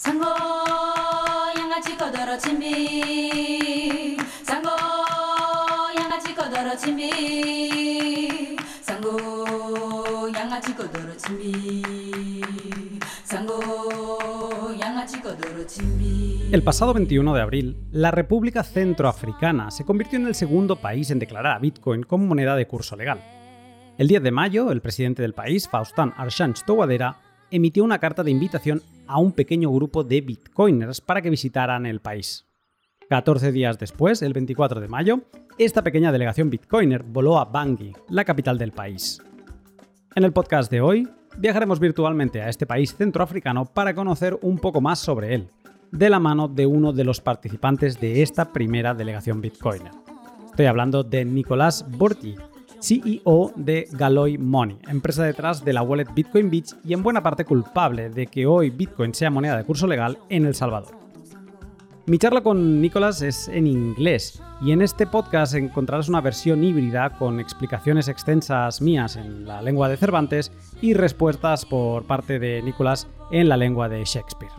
상고 양아치 거더러 진비 상고 양아치 거더러 진비 상고 양아치 거더러 진비 상고 양아치 거더러 진비 El pasado 21 de abril, la República Centroafricana se convirtió en el segundo país en declarar a Bitcoin como moneda de curso legal. El 10 de mayo, el presidente del país, Faustin Archange Touadera, emitió una carta de invitación a un pequeño grupo de bitcoiners para que visitaran el país. 14 días después, el 24 de mayo, esta pequeña delegación bitcoiner voló a Bangui, la capital del país. En el podcast de hoy, viajaremos virtualmente a este país centroafricano para conocer un poco más sobre él, de la mano de uno de los participantes de esta primera delegación bitcoiner. Estoy hablando de Nicolás Borti, CEO de Galoy Money, empresa detrás de la wallet Bitcoin Beach y en buena parte culpable de que hoy Bitcoin sea moneda de curso legal en El Salvador. Mi charla con Nicolás es en inglés y en este podcast encontrarás una versión híbrida con explicaciones extensas mías en la lengua de Cervantes y respuestas por parte de Nicolás en la lengua de Shakespeare.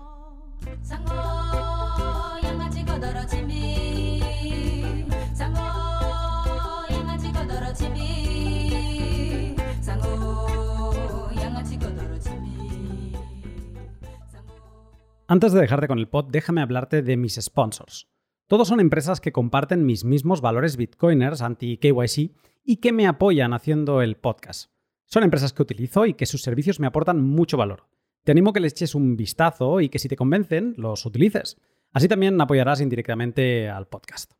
Antes de dejarte con el pod, déjame hablarte de mis sponsors. Todos son empresas que comparten mis mismos valores bitcoiners anti-KYC y que me apoyan haciendo el podcast. Son empresas que utilizo y que sus servicios me aportan mucho valor. Te animo que les eches un vistazo y que si te convencen, los utilices. Así también apoyarás indirectamente al podcast.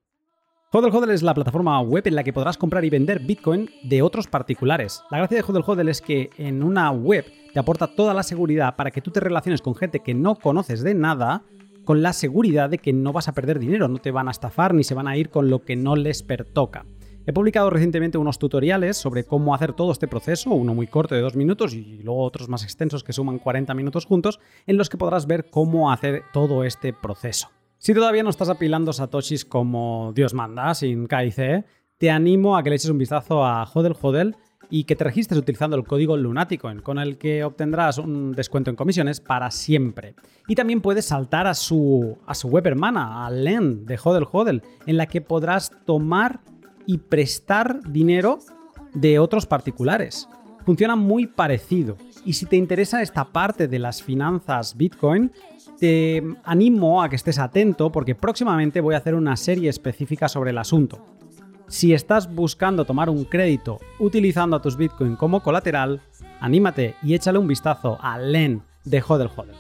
Hodel Hodel es la plataforma web en la que podrás comprar y vender Bitcoin de otros particulares. La gracia de Hodel Hodel es que en una web te aporta toda la seguridad para que tú te relaciones con gente que no conoces de nada con la seguridad de que no vas a perder dinero, no te van a estafar ni se van a ir con lo que no les pertoca. He publicado recientemente unos tutoriales sobre cómo hacer todo este proceso, uno muy corto de dos minutos y luego otros más extensos que suman 40 minutos juntos, en los que podrás ver cómo hacer todo este proceso. Si todavía no estás apilando satoshis como Dios manda, sin KIC, te animo a que le eches un vistazo a Hodel Hodel y que te registres utilizando el código Lunaticoin, con el que obtendrás un descuento en comisiones para siempre. Y también puedes saltar a su, a su web hermana, a LEN de Hodel Hodel, en la que podrás tomar y prestar dinero de otros particulares. Funciona muy parecido. Y si te interesa esta parte de las finanzas Bitcoin, te animo a que estés atento porque próximamente voy a hacer una serie específica sobre el asunto. Si estás buscando tomar un crédito utilizando a tus Bitcoin como colateral, anímate y échale un vistazo a LEN de Hodel Hodel.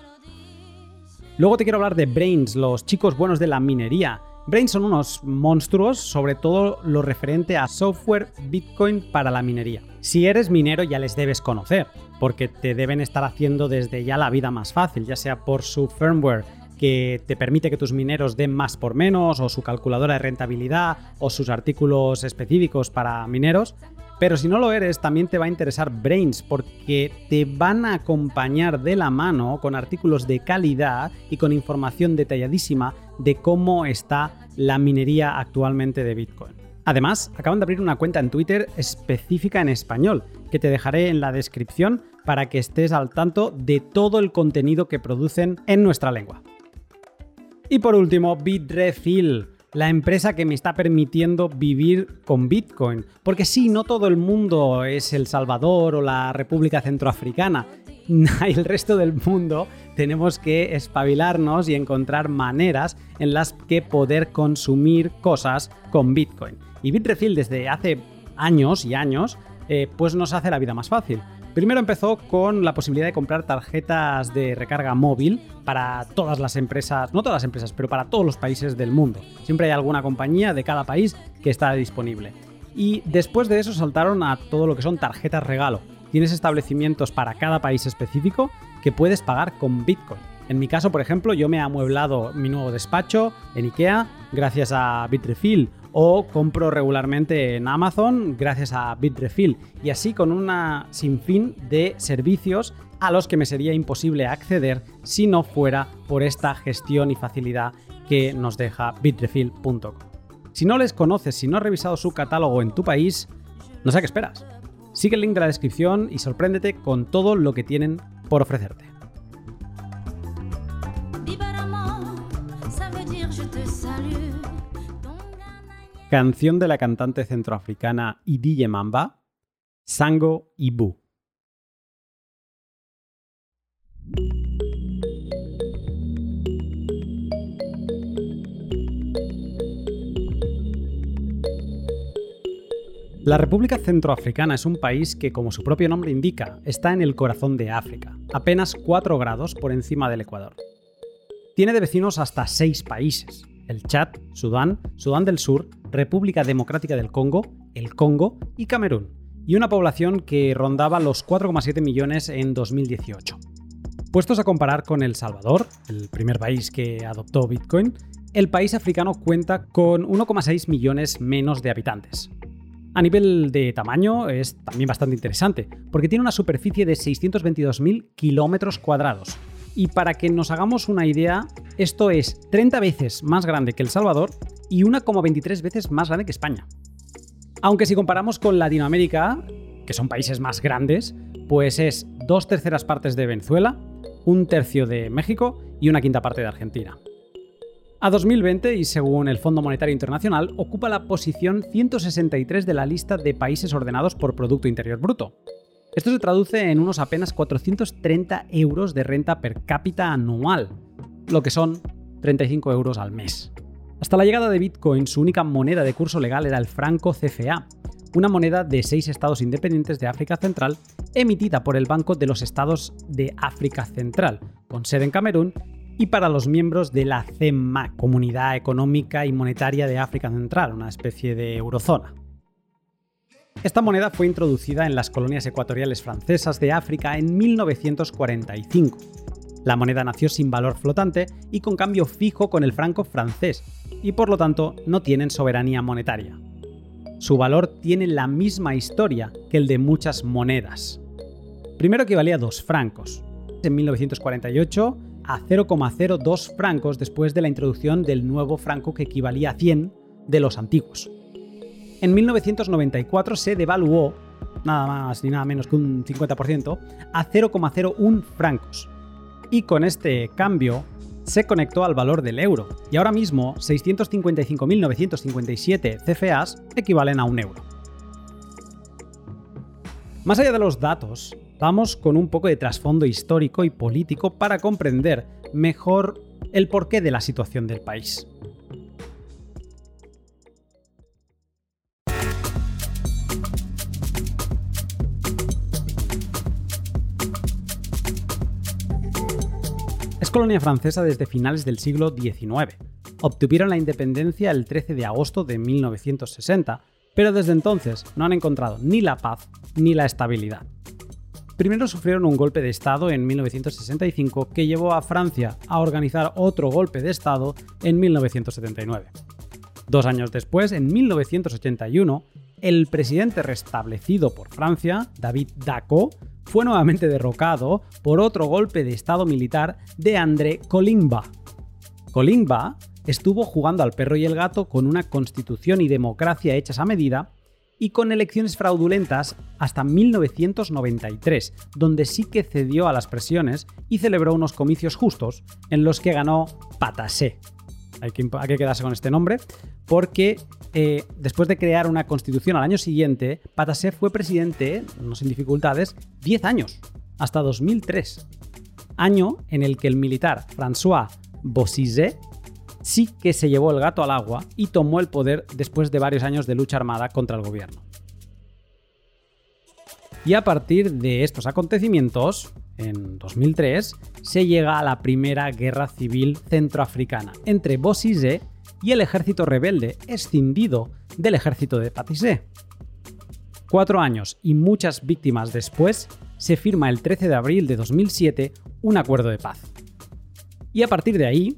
Luego te quiero hablar de Brains, los chicos buenos de la minería. Brains son unos monstruos, sobre todo lo referente a software Bitcoin para la minería. Si eres minero ya les debes conocer, porque te deben estar haciendo desde ya la vida más fácil, ya sea por su firmware que te permite que tus mineros den más por menos, o su calculadora de rentabilidad, o sus artículos específicos para mineros. Pero si no lo eres, también te va a interesar Brains porque te van a acompañar de la mano con artículos de calidad y con información detalladísima de cómo está la minería actualmente de Bitcoin. Además, acaban de abrir una cuenta en Twitter específica en español, que te dejaré en la descripción para que estés al tanto de todo el contenido que producen en nuestra lengua. Y por último, Bitrefill, la empresa que me está permitiendo vivir con Bitcoin. Porque sí, no todo el mundo es El Salvador o la República Centroafricana. El resto del mundo tenemos que espabilarnos y encontrar maneras en las que poder consumir cosas con Bitcoin. Y Bitrefill desde hace años y años, eh, pues nos hace la vida más fácil. Primero empezó con la posibilidad de comprar tarjetas de recarga móvil para todas las empresas, no todas las empresas, pero para todos los países del mundo. Siempre hay alguna compañía de cada país que está disponible. Y después de eso saltaron a todo lo que son tarjetas regalo. Tienes establecimientos para cada país específico que puedes pagar con Bitcoin. En mi caso, por ejemplo, yo me he amueblado mi nuevo despacho en IKEA gracias a Bitrefill o compro regularmente en Amazon gracias a Bitrefill y así con una sinfín de servicios a los que me sería imposible acceder si no fuera por esta gestión y facilidad que nos deja bitrefill.com. Si no les conoces, si no has revisado su catálogo en tu país, no sé qué esperas. Sigue el link de la descripción y sorpréndete con todo lo que tienen por ofrecerte. Canción de la cantante centroafricana Idille Mamba, Sango Ibu. La República Centroafricana es un país que, como su propio nombre indica, está en el corazón de África, apenas 4 grados por encima del Ecuador. Tiene de vecinos hasta 6 países, el Chad, Sudán, Sudán del Sur, República Democrática del Congo, el Congo y Camerún, y una población que rondaba los 4,7 millones en 2018. Puestos a comparar con El Salvador, el primer país que adoptó Bitcoin, el país africano cuenta con 1,6 millones menos de habitantes. A nivel de tamaño es también bastante interesante, porque tiene una superficie de 622.000 kilómetros cuadrados. Y para que nos hagamos una idea, esto es 30 veces más grande que El Salvador y 1,23 veces más grande que España. Aunque si comparamos con Latinoamérica, que son países más grandes, pues es dos terceras partes de Venezuela, un tercio de México y una quinta parte de Argentina. A 2020, y según el Fondo Monetario Internacional, ocupa la posición 163 de la lista de países ordenados por Producto Interior Bruto. Esto se traduce en unos apenas 430 euros de renta per cápita anual, lo que son 35 euros al mes. Hasta la llegada de Bitcoin, su única moneda de curso legal era el franco CFA, una moneda de seis estados independientes de África Central emitida por el Banco de los Estados de África Central, con sede en Camerún y para los miembros de la CEMAC, Comunidad Económica y Monetaria de África Central, una especie de eurozona. Esta moneda fue introducida en las colonias ecuatoriales francesas de África en 1945. La moneda nació sin valor flotante y con cambio fijo con el franco francés, y por lo tanto no tienen soberanía monetaria. Su valor tiene la misma historia que el de muchas monedas. Primero equivalía a dos francos. En 1948 a 0,02 francos después de la introducción del nuevo franco que equivalía a 100 de los antiguos. En 1994 se devaluó, nada más ni nada menos que un 50%, a 0,01 francos. Y con este cambio se conectó al valor del euro, y ahora mismo 655.957 CFAs equivalen a un euro. Más allá de los datos, vamos con un poco de trasfondo histórico y político para comprender mejor el porqué de la situación del país. Colonia francesa desde finales del siglo XIX. Obtuvieron la independencia el 13 de agosto de 1960, pero desde entonces no han encontrado ni la paz ni la estabilidad. Primero sufrieron un golpe de Estado en 1965 que llevó a Francia a organizar otro golpe de Estado en 1979. Dos años después, en 1981, el presidente restablecido por Francia, David Dacko, fue nuevamente derrocado por otro golpe de Estado militar de André Colimba. Colimba estuvo jugando al perro y el gato con una constitución y democracia hechas a medida y con elecciones fraudulentas hasta 1993, donde sí que cedió a las presiones y celebró unos comicios justos en los que ganó Patassé. Hay que, quedarse con este nombre, porque eh, después de crear una constitución al año siguiente, Patassé fue presidente, no sin dificultades, 10 años, hasta 2003. Año en el que el militar François Bozizé sí que se llevó el gato al agua y tomó el poder después de varios años de lucha armada contra el gobierno. Y a partir de estos acontecimientos, en 2003, se llega a la primera guerra civil centroafricana entre Bozizé y el ejército rebelde escindido del ejército de Patissé. Cuatro años y muchas víctimas después, se firma el 13 de abril de 2007 un acuerdo de paz. Y a partir de ahí,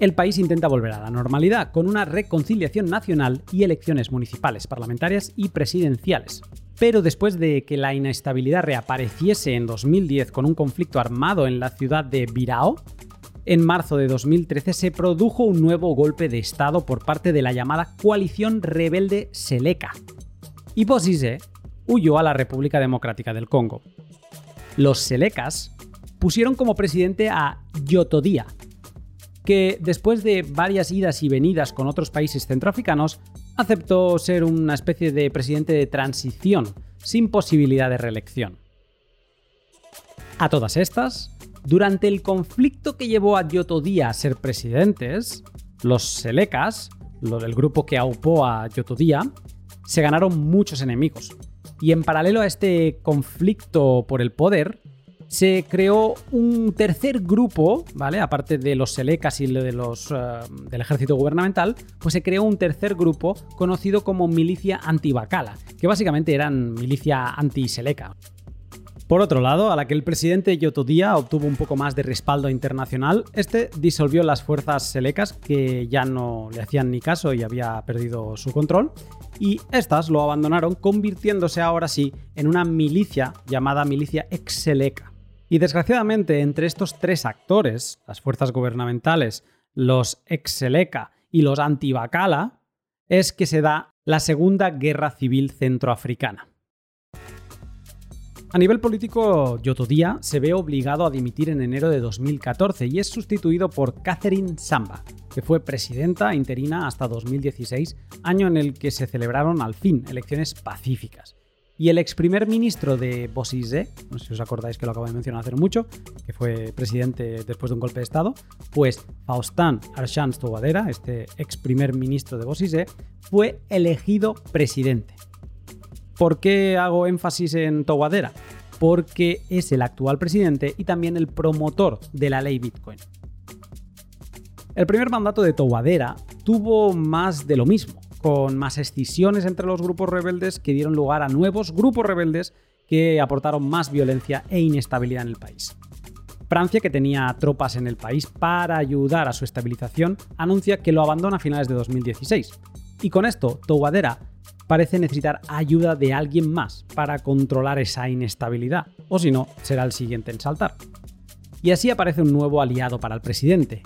el país intenta volver a la normalidad con una reconciliación nacional y elecciones municipales, parlamentarias y presidenciales. Pero después de que la inestabilidad reapareciese en 2010 con un conflicto armado en la ciudad de Birao, en marzo de 2013 se produjo un nuevo golpe de Estado por parte de la llamada coalición rebelde Seleka. Y Bozizé huyó a la República Democrática del Congo. Los Selekas pusieron como presidente a Yotodía, que después de varias idas y venidas con otros países centroafricanos, aceptó ser una especie de presidente de transición, sin posibilidad de reelección. A todas estas, durante el conflicto que llevó a Yotodía a ser presidentes, los Selecas, el grupo que aupó a Yotodía, se ganaron muchos enemigos. Y en paralelo a este conflicto por el poder, se creó un tercer grupo, ¿vale? Aparte de los Selecas y de los, eh, del ejército gubernamental, pues se creó un tercer grupo conocido como milicia antibacala, que básicamente eran milicia anti-Seleca. Por otro lado, a la que el presidente Yotodía obtuvo un poco más de respaldo internacional, este disolvió las fuerzas selecas que ya no le hacían ni caso y había perdido su control, y estas lo abandonaron convirtiéndose ahora sí en una milicia llamada milicia ex-seleca. Y desgraciadamente entre estos tres actores, las fuerzas gubernamentales, los ex-seleca y los anti-bacala, es que se da la Segunda Guerra Civil Centroafricana. A nivel político, Yotodía se ve obligado a dimitir en enero de 2014 y es sustituido por Catherine Samba, que fue presidenta interina hasta 2016, año en el que se celebraron al fin elecciones pacíficas. Y el ex primer ministro de Bosise, no sé si os acordáis que lo acabo de mencionar hace mucho, que fue presidente después de un golpe de Estado, pues Faustin Archange Touadera, este ex primer ministro de Bosise, fue elegido presidente. ¿Por qué hago énfasis en Touadera? Porque es el actual presidente y también el promotor de la ley Bitcoin. El primer mandato de Touadera tuvo más de lo mismo, con más escisiones entre los grupos rebeldes que dieron lugar a nuevos grupos rebeldes que aportaron más violencia e inestabilidad en el país. Francia, que tenía tropas en el país para ayudar a su estabilización, anuncia que lo abandona a finales de 2016. Y con esto, Touadera parece necesitar ayuda de alguien más para controlar esa inestabilidad, o si no, será el siguiente en saltar. Y así aparece un nuevo aliado para el presidente,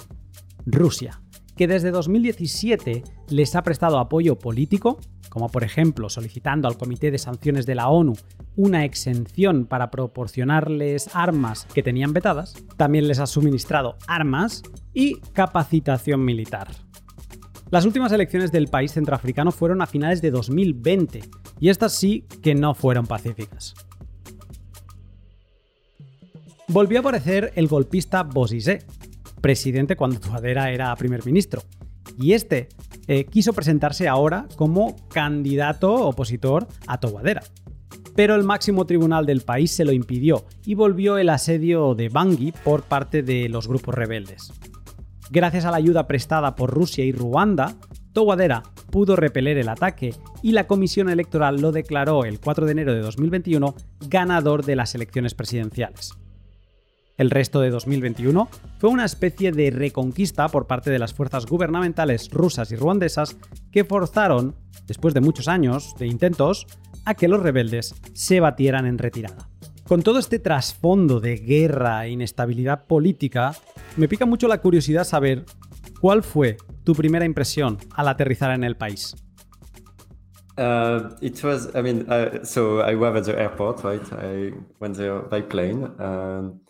Rusia, que desde 2017 les ha prestado apoyo político, como por ejemplo solicitando al Comité de Sanciones de la ONU una exención para proporcionarles armas que tenían vetadas, también les ha suministrado armas y capacitación militar. Las últimas elecciones del país centroafricano fueron a finales de 2020 y estas sí que no fueron pacíficas. Volvió a aparecer el golpista Bozizé, presidente cuando Tuadera era primer ministro, y este eh, quiso presentarse ahora como candidato opositor a Towadera. Pero el máximo tribunal del país se lo impidió y volvió el asedio de Bangui por parte de los grupos rebeldes. Gracias a la ayuda prestada por Rusia y Ruanda, Towadera pudo repeler el ataque y la Comisión Electoral lo declaró el 4 de enero de 2021 ganador de las elecciones presidenciales. El resto de 2021 fue una especie de reconquista por parte de las fuerzas gubernamentales rusas y ruandesas que forzaron, después de muchos años de intentos, a que los rebeldes se batieran en retirada. Con todo este trasfondo de guerra e inestabilidad política, me pica mucho la curiosidad saber cuál fue tu primera impresión al aterrizar en el país. Uh, it was, I mean, uh, so I was at the airport, right? I went there by plane. And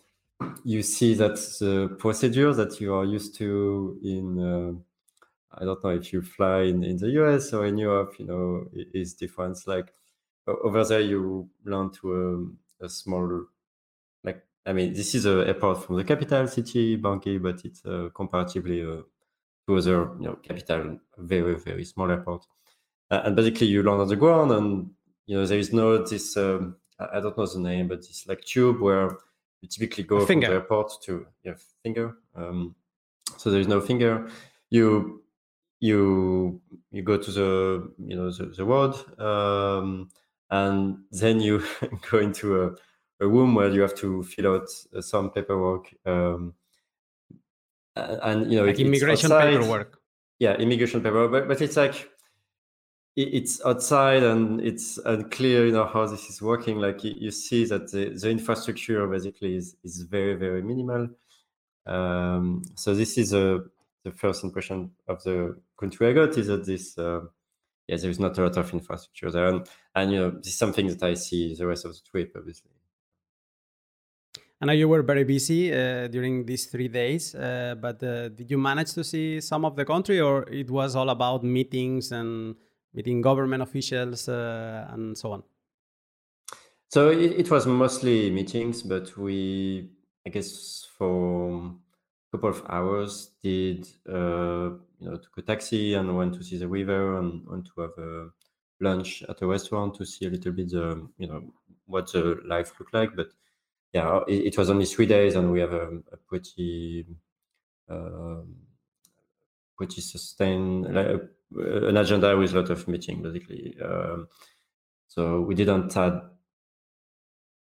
you see that the procedure that you are used to in, uh, I don't know if you fly in, in the US or in Europe, you know, is different. Like over there, you learn to um, a small like I mean this is a airport from the capital city Bangui, but it's uh, comparatively uh, to other you know capital very very small airport. Uh, and basically you land on the ground and you know there is no this um, I don't know the name but this like tube where you typically go from the airport to yeah finger. Um, so there is no finger. You you you go to the you know the, the road um, and then you go into a, a, room where you have to fill out uh, some paperwork um, and you know like it, immigration paperwork yeah immigration paperwork but, but it's like it's outside and it's unclear you know how this is working like you, see that the, the, infrastructure basically is, is very very minimal um, so this is a, uh, the first impression of the country i got is that this uh, yeah, there's not a lot of infrastructure there. And, and, you know, this is something that I see the rest of the trip, obviously. I know you were very busy uh, during these three days, uh, but uh, did you manage to see some of the country, or it was all about meetings and meeting government officials uh, and so on? So it, it, was mostly meetings, but we, I guess, for a couple of hours, did uh, you know took a taxi and went to see the river and went to have a lunch at a restaurant to see a little bit the you know what the life looked like, but yeah, it, it, was only three days, and we have a, a pretty uh, pretty sustained like, uh, an agenda with a lot of meeting basically. Um, so we didn't had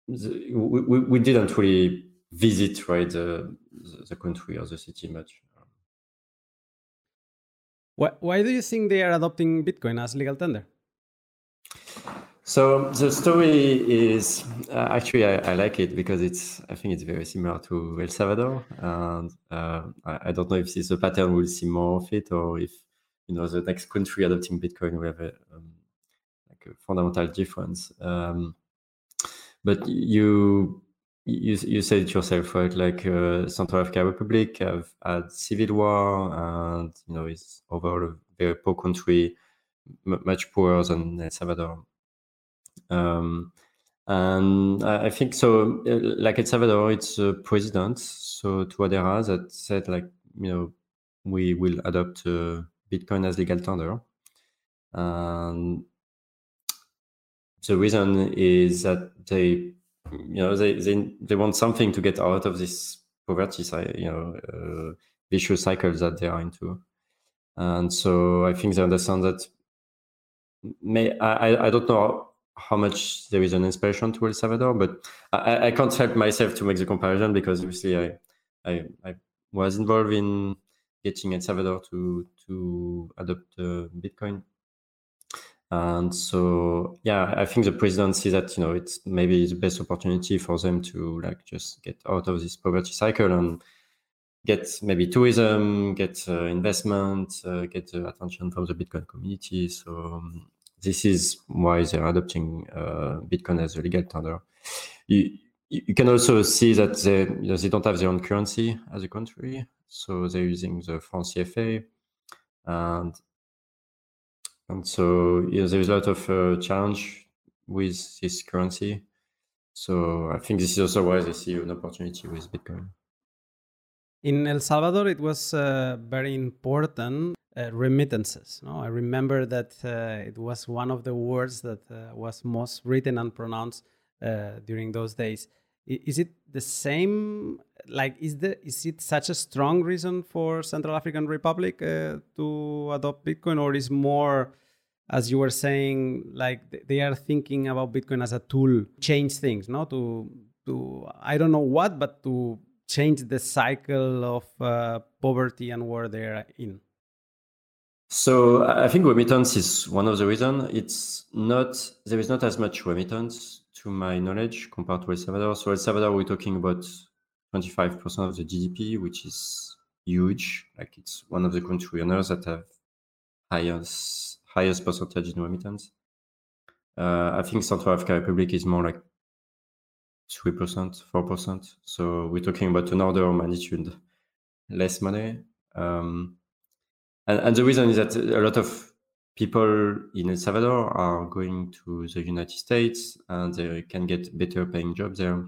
the, we, we didn't really visit right the, the country or the city much. Why, why do you think they are adopting Bitcoin as legal tender? So the story is uh, actually I, I, like it because it's I think it's very similar to El Salvador, and uh, I, I, don't know if this is a pattern we'll see more of it or if you know the next country adopting Bitcoin will have a, um, like a fundamental difference. Um, but you you you said it yourself, right? Like uh, Central African Republic have had civil war, and you know it's overall a very poor country, much poorer than El Salvador. Um, and I, think so. Uh, like El Salvador, it's a president, so Touadera, that said like you know we will adopt uh, Bitcoin as legal tender. And the reason is that they you know they they, they want something to get out of this poverty you know uh, vicious cycle that they are into and so i think they understand that may i i don't know how much there is an inspiration to El Salvador, but I, I can't help myself to make the comparison because obviously I, I, I was involved in getting El Salvador to to adopt uh, Bitcoin, and so yeah, I think the president sees that you know it's maybe the best opportunity for them to like just get out of this poverty cycle and get maybe tourism, get uh, investment, uh, get the attention from the Bitcoin community. So um, this is why they're adopting uh, Bitcoin as a legal tender. You, you can also see that they, you know, they don't have their own currency as a country, so they're using the franc CFA, and and so yeah, there's a lot of uh, challenge with this currency. So I think this is also why they see an opportunity with Bitcoin. In El Salvador, it was uh, very important uh, remittances. No? I remember that uh, it was one of the words that uh, was most written and pronounced uh, during those days. Is it the same? Like, is the is it such a strong reason for Central African Republic uh, to adopt Bitcoin, or is more, as you were saying, like they are thinking about Bitcoin as a tool, to change things, no? To to I don't know what, but to change the cycle of uh, poverty and where they're in. So I think remittance is one of the reasons. It's not there is not as much remittance to my knowledge compared to El Salvador. So El Salvador, we're talking about 25% of the GDP, which is huge. Like it's one of the countries country owners that have highest highest percentage in remittance. Uh, I think Central African Republic is more like three percent, four percent. So we're talking about an order of magnitude less money. Um, and, and the reason is that a lot of people in El Salvador are going to the United States and they can get better paying jobs there.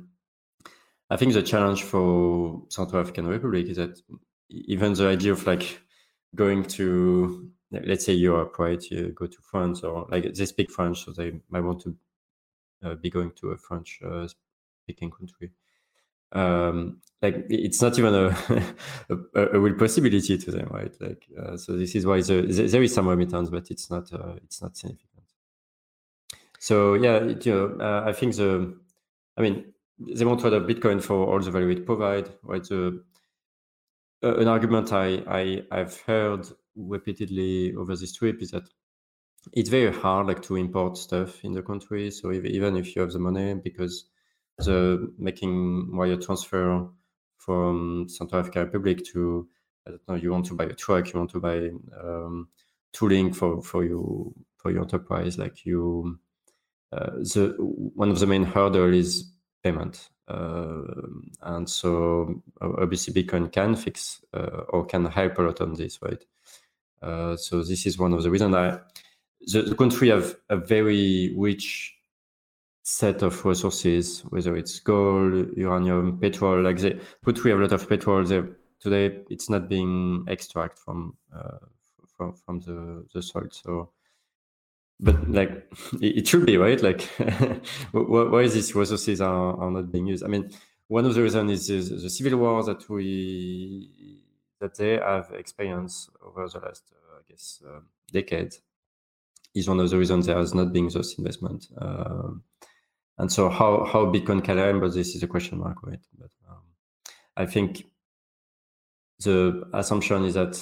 I think the challenge for Central African Republic is that even the idea of like going to let's say Europe, right? You go to France or like they speak French, so they might want to uh, be going to a French uh, speaking country um, like it's not even a, a, a, real possibility to them, right? Like uh, so, this is why the, the, there is some remittance, but it's not uh, it's not significant. So yeah, it, you know, uh, I think the, I mean, they want to adopt Bitcoin for all the value it provide, right? The, an argument I, I I've heard repeatedly over this trip is that it's very hard like to import stuff in the country. So if, even if you have the money, because the making wire transfer from Central African Republic to I don't know you want to buy a truck, you want to buy um, tooling for for your for your enterprise, like you. Uh, the one of the main hurdle is payment. Uh, and so obviously Bitcoin can fix uh, or can help a lot on this, right? Uh, so this is one of the reasons I the, the country have a very rich set of resources, whether it's gold, uranium, petrol. Like they put we have a lot of petrol. They, today, it's not being extracted from uh, from from the the soil. So, but like it, should be right. Like why these resources are, are not being used? I mean, one of the reasons is, is the civil war that we that they have experienced over the last, uh, I guess, uh, decades is one of the reasons there has not been those investment. Um, and so how how Bitcoin can remember this is a question mark, right? But um, I think the assumption is that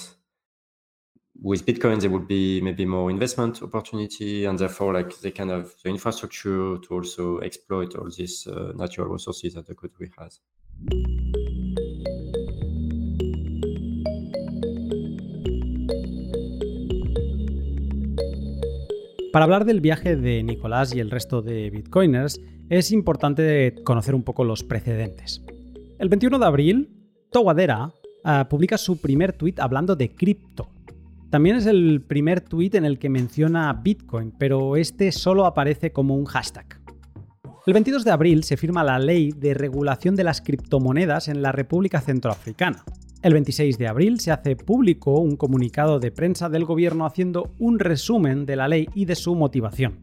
with Bitcoin there would be maybe more investment opportunity, and therefore like they can have the infrastructure to also exploit all these uh, natural resources that the country has. Para hablar del viaje de Nicolás y el resto de bitcoiners, es importante conocer un poco los precedentes. El 21 de abril, Towadera uh, publica su primer tweet hablando de cripto. También es el primer tweet en el que menciona Bitcoin, pero este solo aparece como un hashtag. El 22 de abril se firma la ley de regulación de las criptomonedas en la República Centroafricana. El 26 de abril se hace público un comunicado de prensa del gobierno haciendo un resumen de la ley y de su motivación.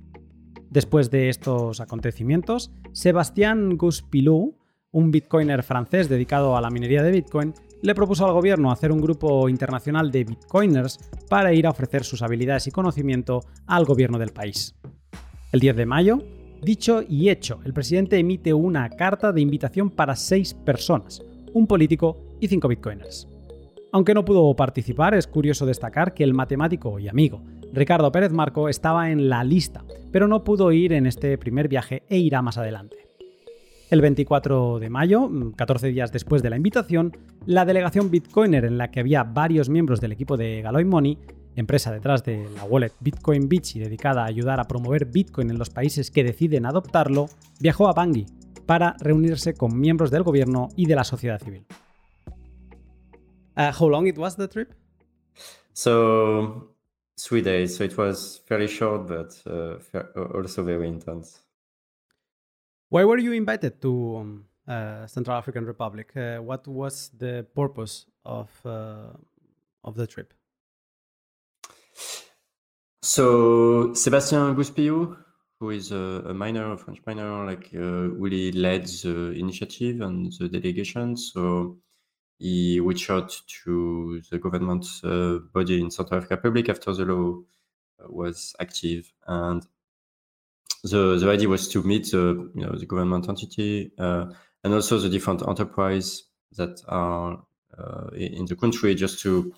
Después de estos acontecimientos, Sebastián Guspilou, un bitcoiner francés dedicado a la minería de Bitcoin, le propuso al gobierno hacer un grupo internacional de bitcoiners para ir a ofrecer sus habilidades y conocimiento al gobierno del país. El 10 de mayo, dicho y hecho, el presidente emite una carta de invitación para seis personas, un político y 5 bitcoiners. Aunque no pudo participar, es curioso destacar que el matemático y amigo Ricardo Pérez Marco estaba en la lista, pero no pudo ir en este primer viaje e irá más adelante. El 24 de mayo, 14 días después de la invitación, la delegación Bitcoiner en la que había varios miembros del equipo de Galoy Money, empresa detrás de la wallet Bitcoin Beach y dedicada a ayudar a promover Bitcoin en los países que deciden adoptarlo, viajó a Bangui para reunirse con miembros del gobierno y de la sociedad civil. Uh, how long it was the trip? So three days. So it was fairly short, but uh, also very intense. Why were you invited to um, uh, Central African Republic? Uh, what was the purpose of uh, of the trip? So Sébastien Gouspillou, who is a, a miner, a French miner, like uh, really led the initiative and the delegation. So he reached out to the government uh, body in South Africa Republic after the law uh, was active, and the the idea was to meet the you know the government entity uh, and also the different enterprise that are uh, in the country, just to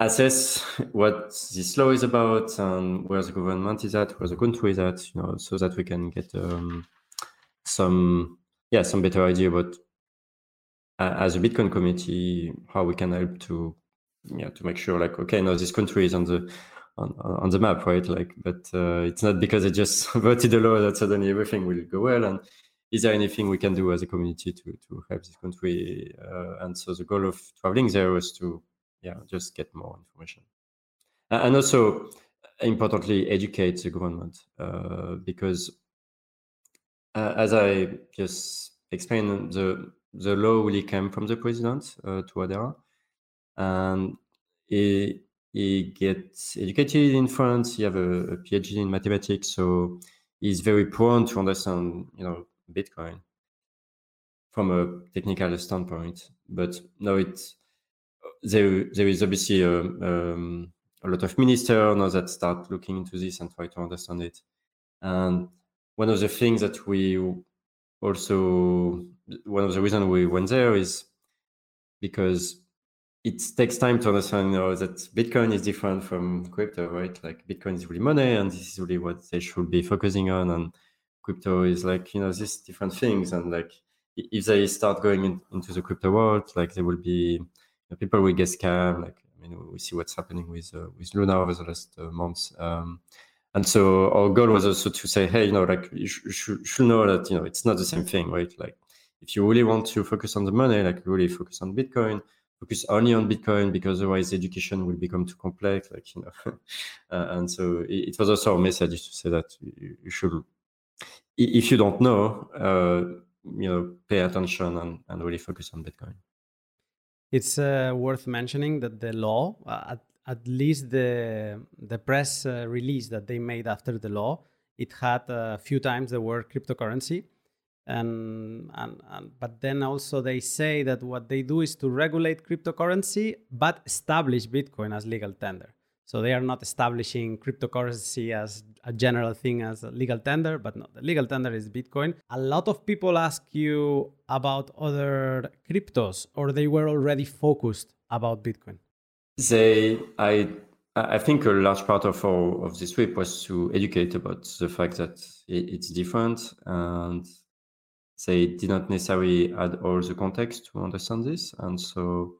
assess what this law is about and where the government is at, where the country is at, you know, so that we can get um, some yeah some better idea about as a Bitcoin community, how we can help to yeah to make sure like okay, now this country is on the on, on the map, right? Like, but uh, it's not because it just voted a law that suddenly everything will go well. And is there anything we can do as a community to to help this country? Uh, and so the goal of traveling there was to yeah just get more information, and also importantly educate the government uh, because uh, as I just explained the the law really came from the president uh, Touadéra, and he he gets educated in France. He have a, a, PhD in mathematics, so he's very prone to understand, you know, Bitcoin from a technical standpoint. But no, it's there. There is obviously a, um, a lot of ministers now that start looking into this and try to understand it. And one of the things that we also one of the reasons we went there is because it takes time to understand you know, that Bitcoin is different from crypto, right? Like Bitcoin is really money, and this is really what they should be focusing on, and crypto is like you know these different things, and like if they start going in, into the crypto world, like there will be you know, people will get scammed. Like I mean, we see what's happening with uh, with Luna over the last uh, months. Um, and so our goal was also to say, hey, you know, like you, sh- you should know that you know it's not the same thing, right? Like if you really want to focus on the money, like really focus on Bitcoin, focus only on Bitcoin because otherwise education will become too complex, like you know. uh, and so it, it, was also our message to say that you, you should, if you don't know, uh, you know, pay attention and, and really focus on Bitcoin. It's uh, worth mentioning that the law, uh, at, at least the the press uh, release that they made after the law, it had a few times the word cryptocurrency. And, and, and, but then also they say that what they do is to regulate cryptocurrency but establish bitcoin as legal tender. So they are not establishing cryptocurrency as a general thing as a legal tender but no the legal tender is bitcoin. A lot of people ask you about other cryptos or they were already focused about bitcoin they i I think a large part of our, of this trip was to educate about the fact that it's different and they didn't necessarily add all the context to understand this, and so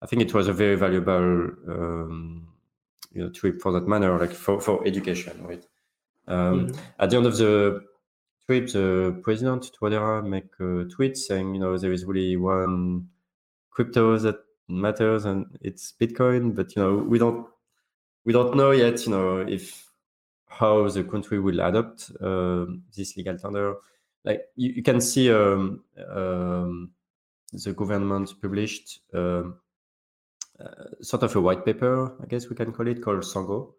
I think it was a very valuable um, you know trip for that matter, like for, for education, right? Um, mm-hmm. At the end of the trip, the president Touadéra make a tweet saying, you know, there is really one crypto that matters, and it's Bitcoin, but you know, we don't we don't know yet, you know, if how the country will adopt uh, this legal tender like you, you can see um, um, the government published um, uh, sort of a white paper, I guess we can call it, called Sango.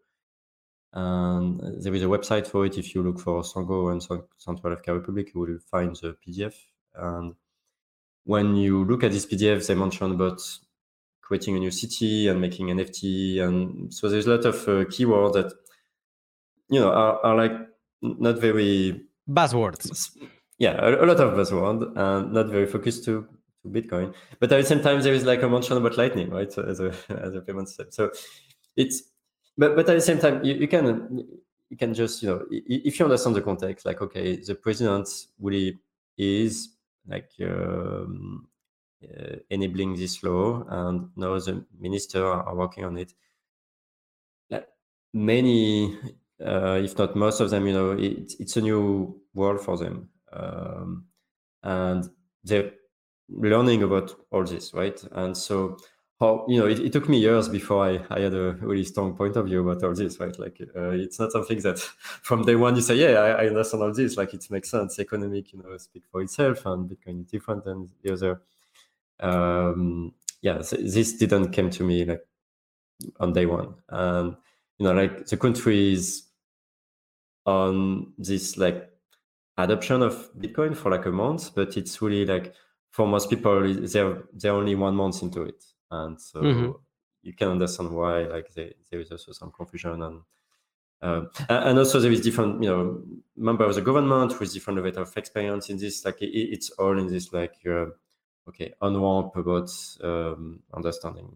And there is a website for it. If you look for Sango and Central African Republic, you will find the PDF. And when you look at this PDF, they mention about creating a new city and making NFT. And so there's a lot of uh, keywords that, you know, are, are like not very buzzwords. Yeah, a, a lot of buzzwords and not very focused to to Bitcoin. But at the same time, there is like a mention about Lightning, right? So as a as a payment step. So it's but but at the same time, you, you can you can just you know if you understand the context, like okay, the president really is like um, enabling this law, and now the minister are working on it. Many uh, if not most of them, you know, it, it's a new world for them, um, and they're learning about all this, right? And so, how you know, it, it, took me years before I, I had a really strong point of view about all this, right? Like, uh, it's not something that from day one you say, yeah, I, I, understand all this, like it makes sense. Economic, you know, speak for itself, and Bitcoin is different than the other. Um, yeah, this didn't come to me like on day one, and you know, like the countries on this like adoption of Bitcoin for like a month, but it's really like for most people they're they're only one month into it, and so mm-hmm. you can understand why like they, there is also some confusion and. Uh, and also there is different, you know, member of the government with different level of experience in this. Like it, it's all in this, like, uh, okay, on about um, understanding.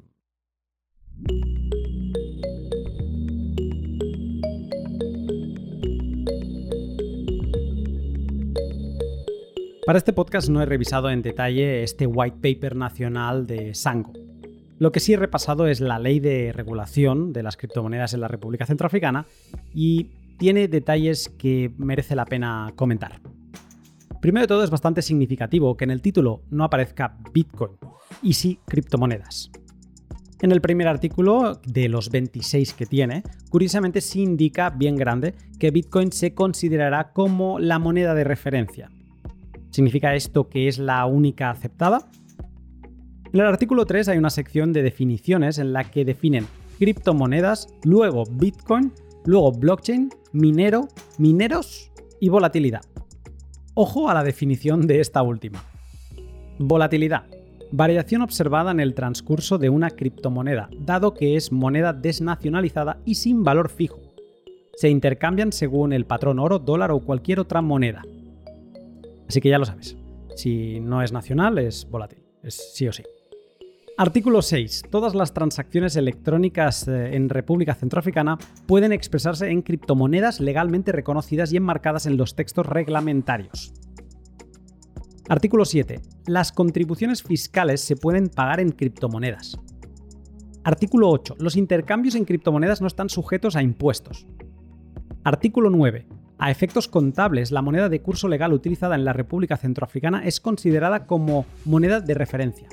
Para este podcast no he revisado en detalle este white paper nacional de Sango. Lo que sí he repasado es la ley de regulación de las criptomonedas en la República Centroafricana y tiene detalles que merece la pena comentar. Primero de todo es bastante significativo que en el título no aparezca Bitcoin y sí criptomonedas. En el primer artículo, de los 26 que tiene, curiosamente sí indica bien grande que Bitcoin se considerará como la moneda de referencia, ¿Significa esto que es la única aceptada? En el artículo 3 hay una sección de definiciones en la que definen criptomonedas, luego Bitcoin, luego blockchain, minero, mineros y volatilidad. Ojo a la definición de esta última. Volatilidad. Variación observada en el transcurso de una criptomoneda, dado que es moneda desnacionalizada y sin valor fijo. Se intercambian según el patrón oro, dólar o cualquier otra moneda. Así que ya lo sabes. Si no es nacional, es volátil. Es sí o sí. Artículo 6. Todas las transacciones electrónicas eh, en República Centroafricana pueden expresarse en criptomonedas legalmente reconocidas y enmarcadas en los textos reglamentarios. Artículo 7. Las contribuciones fiscales se pueden pagar en criptomonedas. Artículo 8. Los intercambios en criptomonedas no están sujetos a impuestos. Artículo 9. A efectos contables, la moneda de curso legal utilizada en la República Centroafricana es considerada como moneda de referencia.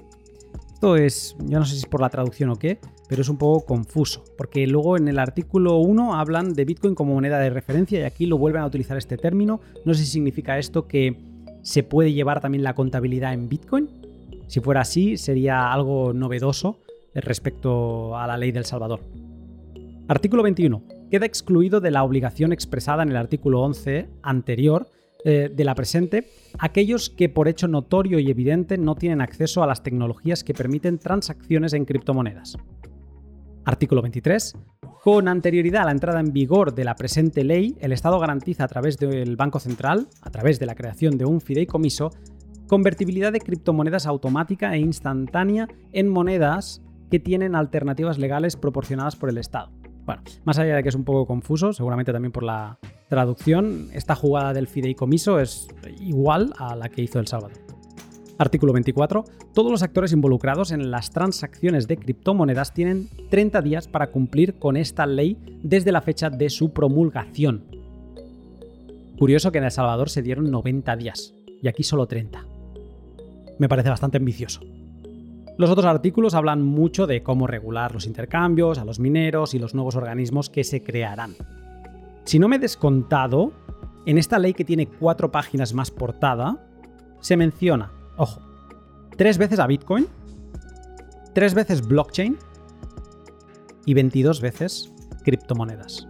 Esto es, yo no sé si es por la traducción o qué, pero es un poco confuso, porque luego en el artículo 1 hablan de Bitcoin como moneda de referencia y aquí lo vuelven a utilizar este término. No sé si significa esto que se puede llevar también la contabilidad en Bitcoin. Si fuera así, sería algo novedoso respecto a la ley del Salvador. Artículo 21. Queda excluido de la obligación expresada en el artículo 11 anterior eh, de la presente aquellos que por hecho notorio y evidente no tienen acceso a las tecnologías que permiten transacciones en criptomonedas. Artículo 23. Con anterioridad a la entrada en vigor de la presente ley, el Estado garantiza a través del Banco Central, a través de la creación de un fideicomiso, convertibilidad de criptomonedas automática e instantánea en monedas que tienen alternativas legales proporcionadas por el Estado. Bueno, más allá de que es un poco confuso, seguramente también por la traducción, esta jugada del fideicomiso es igual a la que hizo El Salvador. Artículo 24. Todos los actores involucrados en las transacciones de criptomonedas tienen 30 días para cumplir con esta ley desde la fecha de su promulgación. Curioso que en El Salvador se dieron 90 días y aquí solo 30. Me parece bastante ambicioso. Los otros artículos hablan mucho de cómo regular los intercambios, a los mineros y los nuevos organismos que se crearán. Si no me he descontado, en esta ley que tiene cuatro páginas más portada, se menciona, ojo, tres veces a Bitcoin, tres veces blockchain y 22 veces criptomonedas.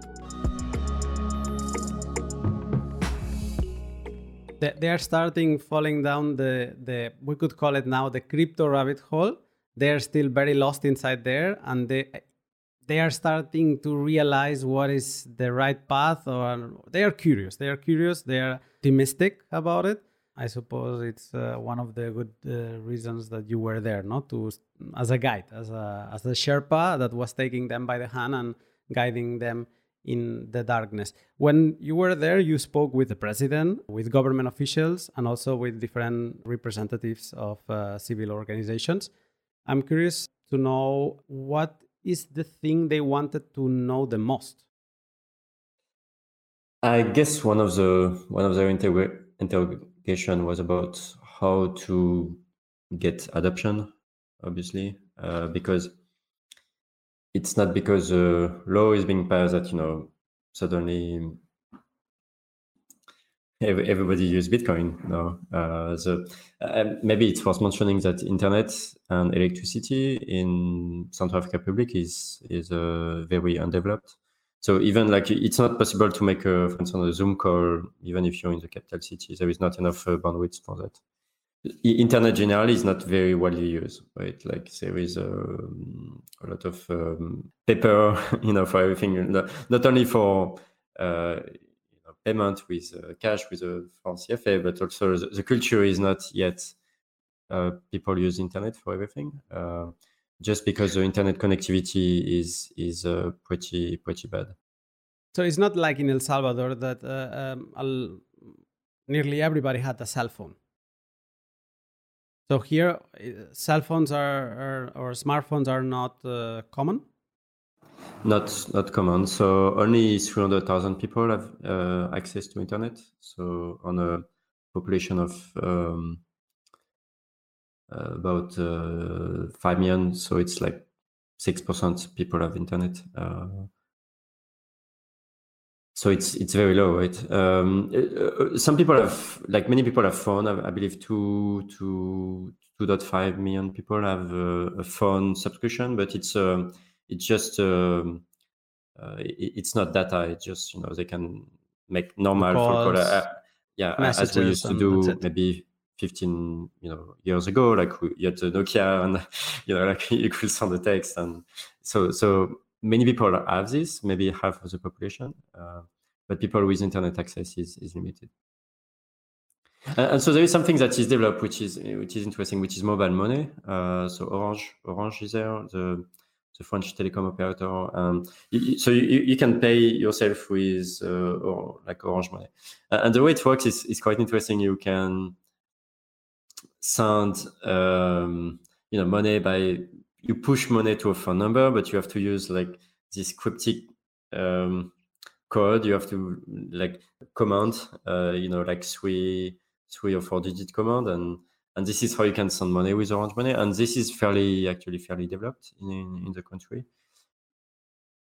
They, they are starting falling down the the we could call it now the crypto rabbit hole. They are still very lost inside there and they they are starting to realize what is the right path or they are curious. They are curious. They are optimistic about it. I suppose it's uh, one of the good uh, reasons that you were there not to as a guide as a as a sherpa that was taking them by the hand and guiding them in the darkness. When you were there, you spoke with the president, with government officials, and also with different representatives of uh, civil organizations. I'm curious to know what is the thing they wanted to know the most. I guess one of the one of their interrogation was about how to get adoption, obviously, uh, because it's not because the law is being passed that you know suddenly everybody use Bitcoin. No, uh, the, uh, maybe it's worth mentioning that internet and electricity in Central African Republic is is uh, very undeveloped. So even like it's not possible to make, a, for instance, a Zoom call even if you're in the capital city. There is not enough uh, bandwidth for that internet generally is not very widely used right? Like there is a, um, a lot of um, paper you know for everything. Not, only for uh, you know, payment with uh, cash with a franc CFA, but also the, the, culture is not yet uh, people use internet for everything. Uh, just because the internet connectivity is is uh, pretty pretty bad. So it's not like in el salvador that uh, um, nearly everybody had a cell phone so here, uh, cell phones are, are or smartphones are not uh, common. Not not common. So only three hundred thousand people have uh, access to internet. So on a population of um, uh, about uh, five million, so it's like six percent people have internet. Uh, so it's it's very low, right? Um, uh, uh, some people have, like many people have phone. I, I believe two to two point five million people have a, a phone subscription, but it's uh, it's just um, uh, it, it's not data. It's just you know they can make normal phone call. Uh, yeah, as we used to do maybe 15 you know years ago like we, you had the nokia and you know like you could send a text and so so many people have this, maybe half of the population, uh, but people with internet access is, is limited. And, and, so there is something that is developed, which is which is interesting, which is mobile money. Uh, so Orange, Orange is there, the the French telecom operator. Um, you, so you, you can pay yourself with uh, or like Orange Money, and the way it works is, is quite interesting. You can send um, you know money by you push money to a phone number, but you have to use like this cryptic um, code. You have to like command, uh, you know, like three three or four digit command, and and this is how you can send money with Orange Money. And this is fairly actually fairly developed in in, in the country.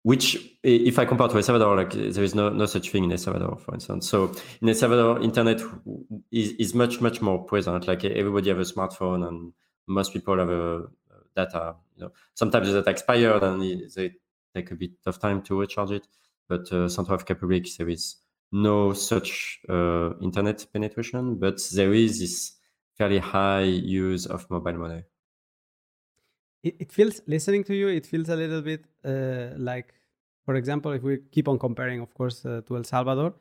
Which, if I compare to El Salvador, like there is no, no such thing in El Salvador, for instance. So in El Salvador, internet is, is much much more present. Like everybody have a smartphone, and most people have a data. You know, sometimes the data expired and they take a bit of time to recharge it. But uh, Central Africa Republic, there is no such uh, internet penetration, but there is this fairly high use of mobile money. It, it feels, listening to you, it feels a little bit uh, like, for example, if we keep on comparing, of course, uh, to El Salvador,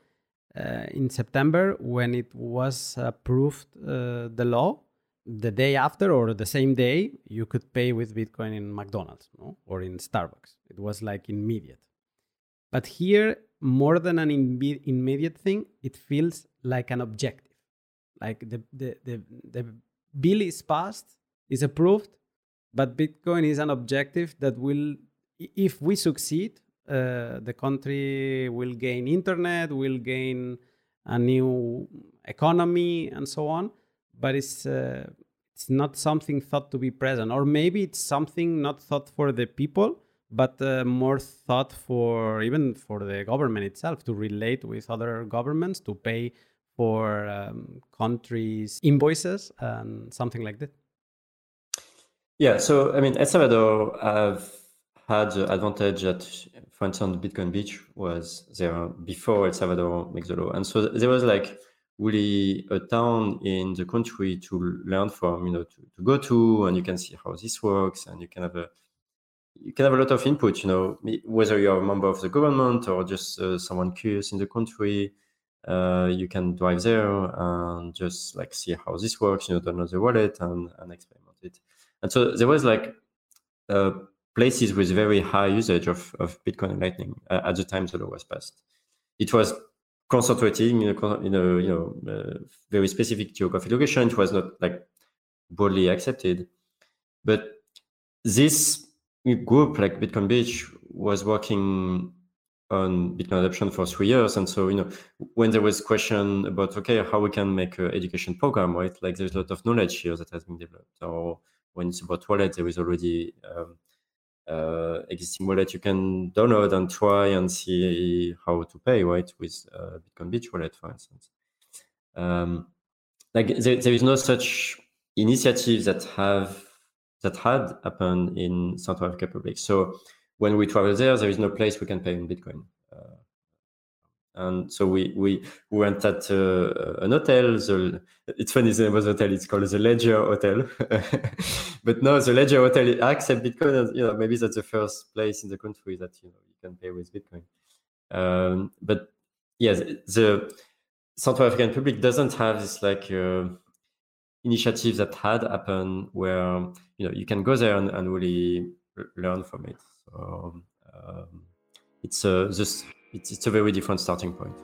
uh, in September, when it was approved, uh, the law, the day after or the same day, you could pay with Bitcoin in McDonald's no? or in Starbucks. It was like immediate. But here, more than an immediate thing, it feels like an objective. Like the, the, the, the bill is passed, is approved, but Bitcoin is an objective that will, if we succeed, uh, the country will gain internet, will gain a new economy, and so on. But it's uh, it's not something thought to be present, or maybe it's something not thought for the people, but uh, more thought for even for the government itself to relate with other governments to pay for um, countries' invoices and something like that. Yeah, so I mean, El Salvador have had the advantage that, for instance, Bitcoin Beach was there before El Salvador makes the law, and so there was like really a town in the country to learn from, you know, to, to go to, and you can see how this works, and you can have a you can have a lot of input, you know, whether you're a member of the government or just uh, someone curious in the country. Uh, you can drive there and just like see how this works, you know, download the wallet and, and experiment it. And so there was like uh, places with very high usage of, of Bitcoin and Lightning uh, at the time the law was passed. It was concentrated in a, in a you know very specific geographic location. It was not like broadly accepted, but this group like Bitcoin Beach was working on Bitcoin adoption for three years. And so, you know, when there was question about, okay, how we can make an education program, right? Like there's a lot of knowledge here that has been developed. Or when it's about wallet, there is already um, uh, existing wallet you can download and try and see how to pay, right? With uh, Bitcoin Beach wallet, for instance. Um, like there, there is no such initiatives that have that had happened in Central African Republic. So when we travel there, there is no place we can pay in Bitcoin. Uh, and so we we, we went at uh, an hotel. The, it's funny the name of the hotel. It's called the Ledger Hotel. but no, the Ledger Hotel accept Bitcoin. And, you know, maybe that's the first place in the country that you know you can pay with Bitcoin. Um, but yes, the Central African Republic doesn't have this like. Uh, initiatives that had happened where you know you can go there and, and really learn from it. So um, it's a just it's, a very different starting point.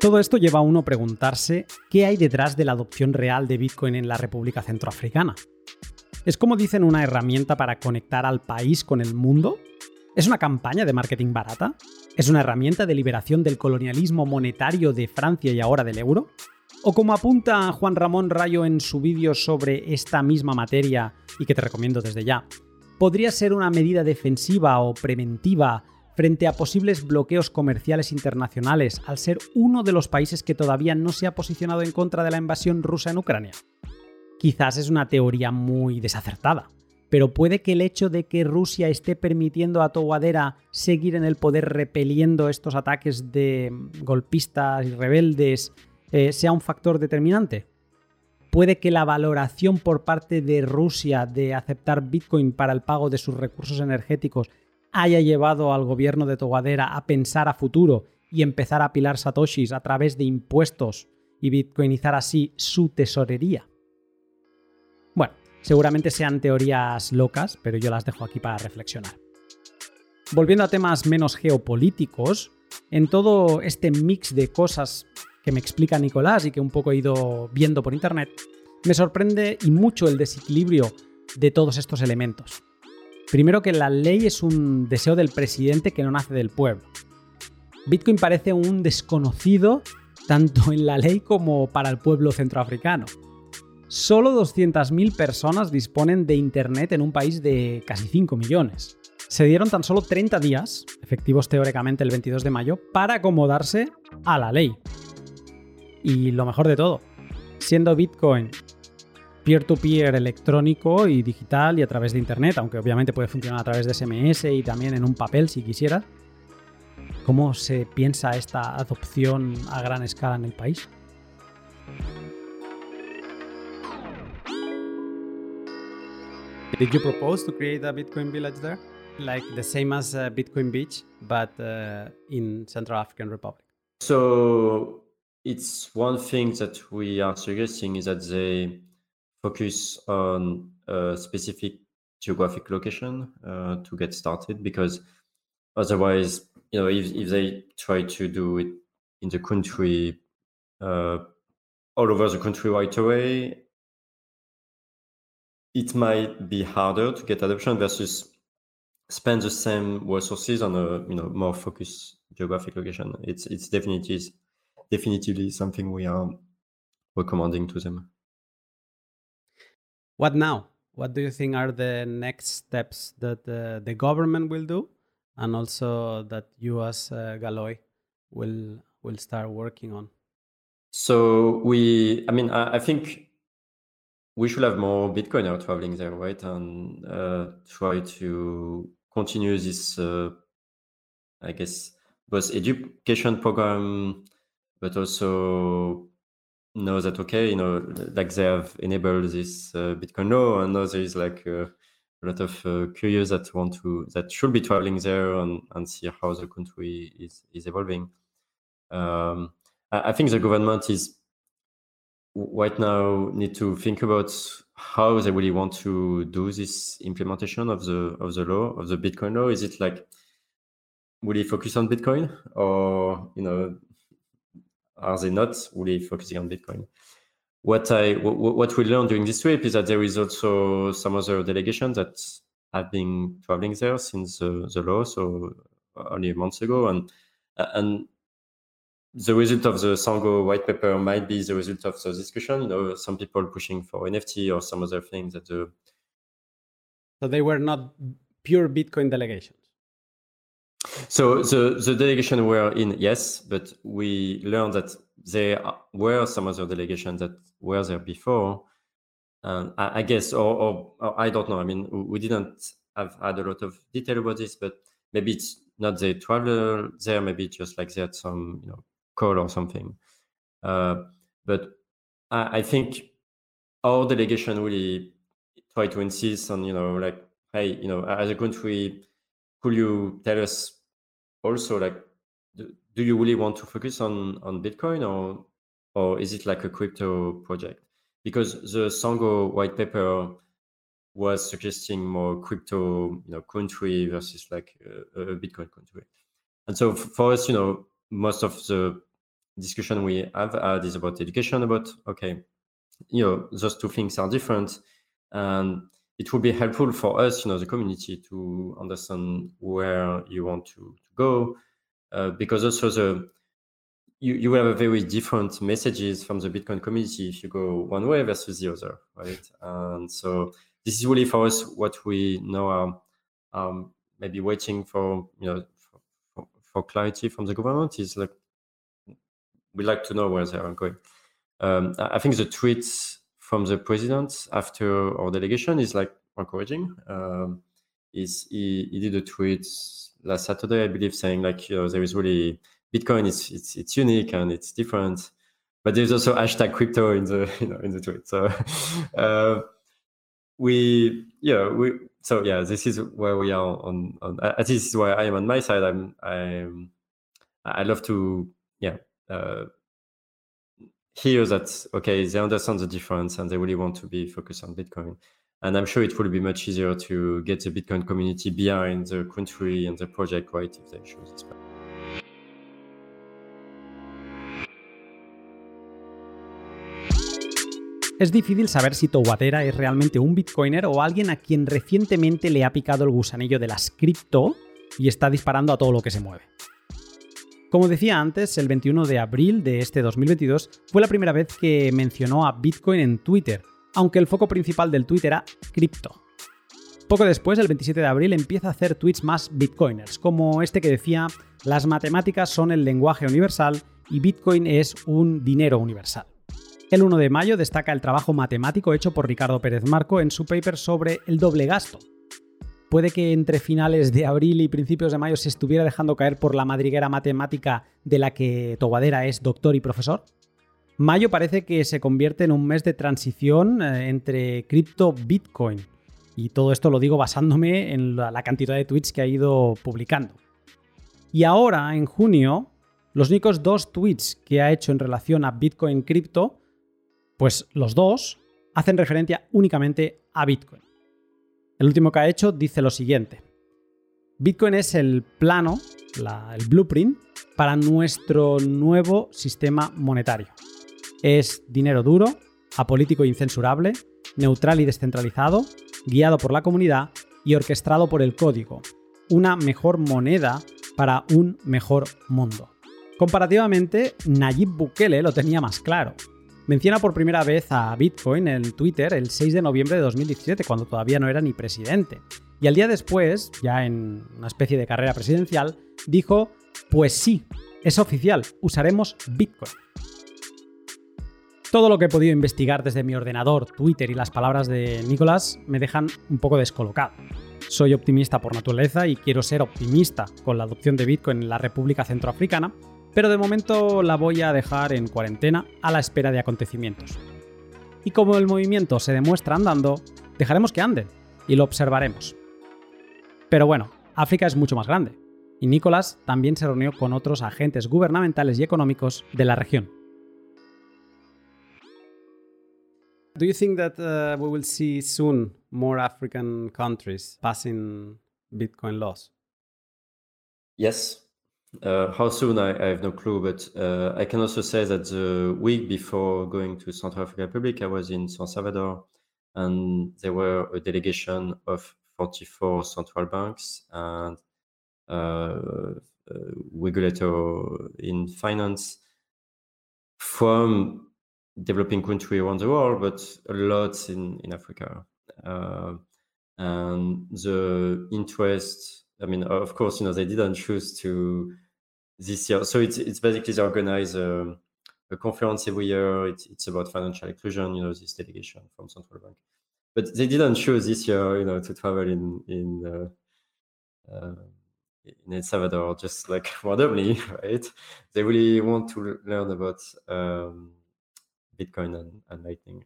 Todo esto lleva a uno a preguntarse qué hay detrás de la adopción real de Bitcoin en la República Centroafricana. ¿Es como dicen una herramienta para conectar al país con el mundo? ¿Es una campaña de marketing barata? ¿Es una herramienta de liberación del colonialismo monetario de Francia y ahora del euro? ¿O como apunta Juan Ramón Rayo en su vídeo sobre esta misma materia, y que te recomiendo desde ya, podría ser una medida defensiva o preventiva frente a posibles bloqueos comerciales internacionales al ser uno de los países que todavía no se ha posicionado en contra de la invasión rusa en Ucrania? Quizás es una teoría muy desacertada, pero puede que el hecho de que Rusia esté permitiendo a Toguadera seguir en el poder repeliendo estos ataques de golpistas y rebeldes eh, sea un factor determinante. Puede que la valoración por parte de Rusia de aceptar Bitcoin para el pago de sus recursos energéticos haya llevado al gobierno de Toguadera a pensar a futuro y empezar a apilar satoshis a través de impuestos y bitcoinizar así su tesorería. Bueno, Seguramente sean teorías locas, pero yo las dejo aquí para reflexionar. Volviendo a temas menos geopolíticos, en todo este mix de cosas que me explica Nicolás y que un poco he ido viendo por internet, Me sorprende y mucho el desequilibrio de todos estos elementos. Primero que la ley es un deseo del presidente que no nace del pueblo. Bitcoin parece un desconocido tanto en la ley como para el pueblo centroafricano. Solo 200.000 personas disponen de Internet en un país de casi 5 millones. Se dieron tan solo 30 días, efectivos teóricamente el 22 de mayo, para acomodarse a la ley. Y lo mejor de todo, siendo Bitcoin peer-to-peer electrónico y digital y a través de Internet, aunque obviamente puede funcionar a través de SMS y también en un papel si quisieras, ¿cómo se piensa esta adopción a gran escala en el país? Did you propose to create a Bitcoin village there? Like the same as uh, Bitcoin Beach, but uh, in Central African Republic? So it's one thing that we are suggesting is that they focus on a specific geographic location uh, to get started because otherwise you know if, if they try to do it in the country uh, all over the country right away it might be harder to get adoption versus spend the same resources on a you know more focused geographic location. It's it's definitely definitively something we are recommending to them. What now? What do you think are the next steps that uh, the government will do and also that you as uh, Galoy will will start working on? So we, I mean, I, I think we should have more Bitcoiner traveling there, right, and uh, try to continue this, uh, I guess, both education program, but also know that okay, you know, like they have enabled this uh, Bitcoin law, and now there is like uh, a lot of uh, curious that want to that should be traveling there and, and see how the country is is evolving. Um, I, I think the government is right now need to think about how they really want to do this implementation of the of the law of the Bitcoin law. Is it like will really focus on Bitcoin, or you know, are they not really focusing on Bitcoin? what I what we learned during this trip is that there is also some other delegations that have been traveling there since the, the law, so only a month ago, and and the result of the Sango white paper might be the result of the discussion. You know, some people pushing for NFT or some other things that the. So they were not pure Bitcoin delegations. So the the delegation were in yes, but we learned that there were some other delegations that were there before. And I, I guess, or, or, or, I don't know. I mean, we didn't have had a lot of detail about this, but maybe it's not the travel there. Maybe just like they had some, you know, call or something. Uh, but I, I think our delegation really try to insist on, you know, like, hey, you know, as a country, could you tell us also like do you really want to focus on on Bitcoin or or is it like a crypto project? Because the Sango white paper was suggesting more crypto, you know, country versus like a, a Bitcoin country. And so for us, you know, most of the discussion we have had is about education, about okay, you know, those two things are different, and it would be helpful for us, you know, the community to understand where you want to, to go, uh, because also the you, you have a very different messages from the Bitcoin community if you go one way versus the other, right? And so this is really for us what we know are um, maybe waiting for you know for, for, clarity from the government is like we like to know where they are going. Um, I think the tweets from the president after our delegation is like encouraging. Um, is he, he did a tweet last Saturday, I believe, saying like you know there is really Bitcoin is it's it's unique and it's different, but there's also hashtag crypto in the you know in the tweet. So uh, we yeah we so yeah this is where we are on on at is where I am on my side. I'm I'm I love to yeah. Uh, that okay they understand the difference and they really want to be focused on bitcoin and i'm sure it will be much easier to get the bitcoin community behind the country and the project right if they choose this path. Es difícil saber si Tobadera es realmente un bitcoiner o alguien a quien recientemente le ha picado el gusanillo de las cripto y está disparando a todo lo que se mueve. Como decía antes, el 21 de abril de este 2022 fue la primera vez que mencionó a Bitcoin en Twitter, aunque el foco principal del tweet era cripto. Poco después, el 27 de abril, empieza a hacer tweets más bitcoiners, como este que decía, las matemáticas son el lenguaje universal y Bitcoin es un dinero universal. El 1 de mayo destaca el trabajo matemático hecho por Ricardo Pérez Marco en su paper sobre el doble gasto. Puede que entre finales de abril y principios de mayo se estuviera dejando caer por la madriguera matemática de la que Tobadera es doctor y profesor. Mayo parece que se convierte en un mes de transición eh, entre cripto Bitcoin y todo esto lo digo basándome en la, cantidad de tweets que ha ido publicando. Y ahora, en junio, los únicos dos tweets que ha hecho en relación a Bitcoin cripto, pues los dos hacen referencia únicamente a Bitcoin. El último que ha hecho dice lo siguiente. Bitcoin es el plano, el blueprint para nuestro nuevo sistema monetario. Es dinero duro, apolítico e incensurable, neutral y descentralizado, guiado por la comunidad y orquestado por el código. Una mejor moneda para un mejor mundo. Comparativamente, Nayib Bukele lo tenía más claro. Menciona por primera vez a Bitcoin en Twitter el 6 de noviembre de 2017, cuando todavía no era ni presidente. Y al día después, ya en una especie de carrera presidencial, dijo, pues sí, es oficial, usaremos Bitcoin. Todo lo que he podido investigar desde mi ordenador, Twitter y las palabras de Nicolás me dejan un poco descolocado. Soy optimista por naturaleza y quiero ser optimista con la adopción de Bitcoin en la República Centroafricana, pero de momento la voy a dejar en cuarentena a la espera de acontecimientos. Y como el movimiento se demuestra andando, dejaremos que ande y lo observaremos. Pero bueno, África es mucho más grande, y Nicolás también se reunió con otros agentes gubernamentales y económicos de la región. Do you think that uh, we will see soon more African countries passing Bitcoin laws? Yes. Uh, how soon, I, I, have no clue, but uh, I can also say that the week before going to Central African Republic, I was in San Salvador, and there were a delegation of 44 central banks and uh, uh regulator in finance from developing country around the world, but a lot in in Africa. Uh, and the interest, I mean, of course, you know, they didn't choose to this year. So it's it's basically they organize a, a conference every year. It's it's about financial inclusion. You know, this delegation from central bank, but they didn't choose this year. You know, to travel in in. Uh, uh, in El Salvador, just like randomly, right? They really want to learn about um, Bitcoin and, and Lightning.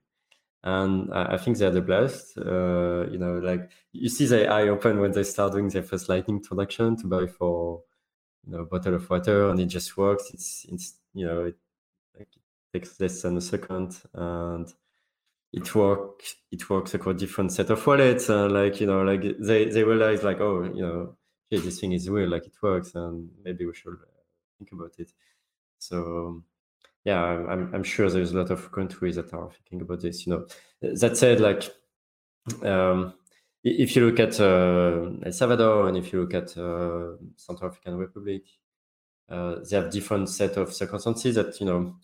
And I, think they're the blast. Uh, you know, like you see the eye open when they start doing their first Lightning transaction to buy for you know a bottle of water, and it just works. It's it's you know it, like, it takes less than a second, and it works it works across different set of wallets. And like you know, like they they realize like oh you know, hey, this thing is real, like it works, and maybe we should think about it. So yeah, I'm, I'm sure there's a lot of countries that are thinking about this. You know, that said, like um, if you look at uh, El Salvador and if you look at uh, Central African Republic, uh, they have different set of circumstances that you know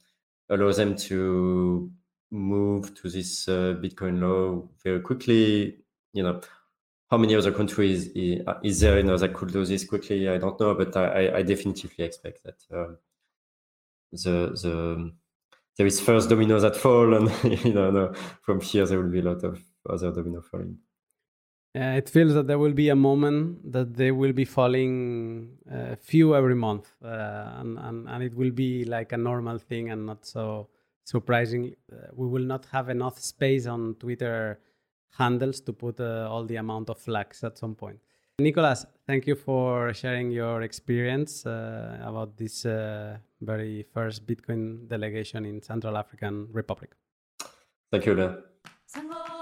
allow them to move to this uh, Bitcoin law very quickly. You know, how many other countries is, is there you know that could do this quickly? I don't know, but I, I definitely expect that. The the there is first dominoes that fall, and you know no, from here there will be a lot of other domino falling. Uh, it feels that there will be a moment that they will be falling uh, few every month, uh, and, and, and it will be like a normal thing and not so surprising. Uh, we will not have enough space on Twitter handles to put uh, all the amount of flags at some point. Nicolas, thank you for sharing your experience uh, about this uh, very first Bitcoin delegation in Central African Republic. Thank you, Sango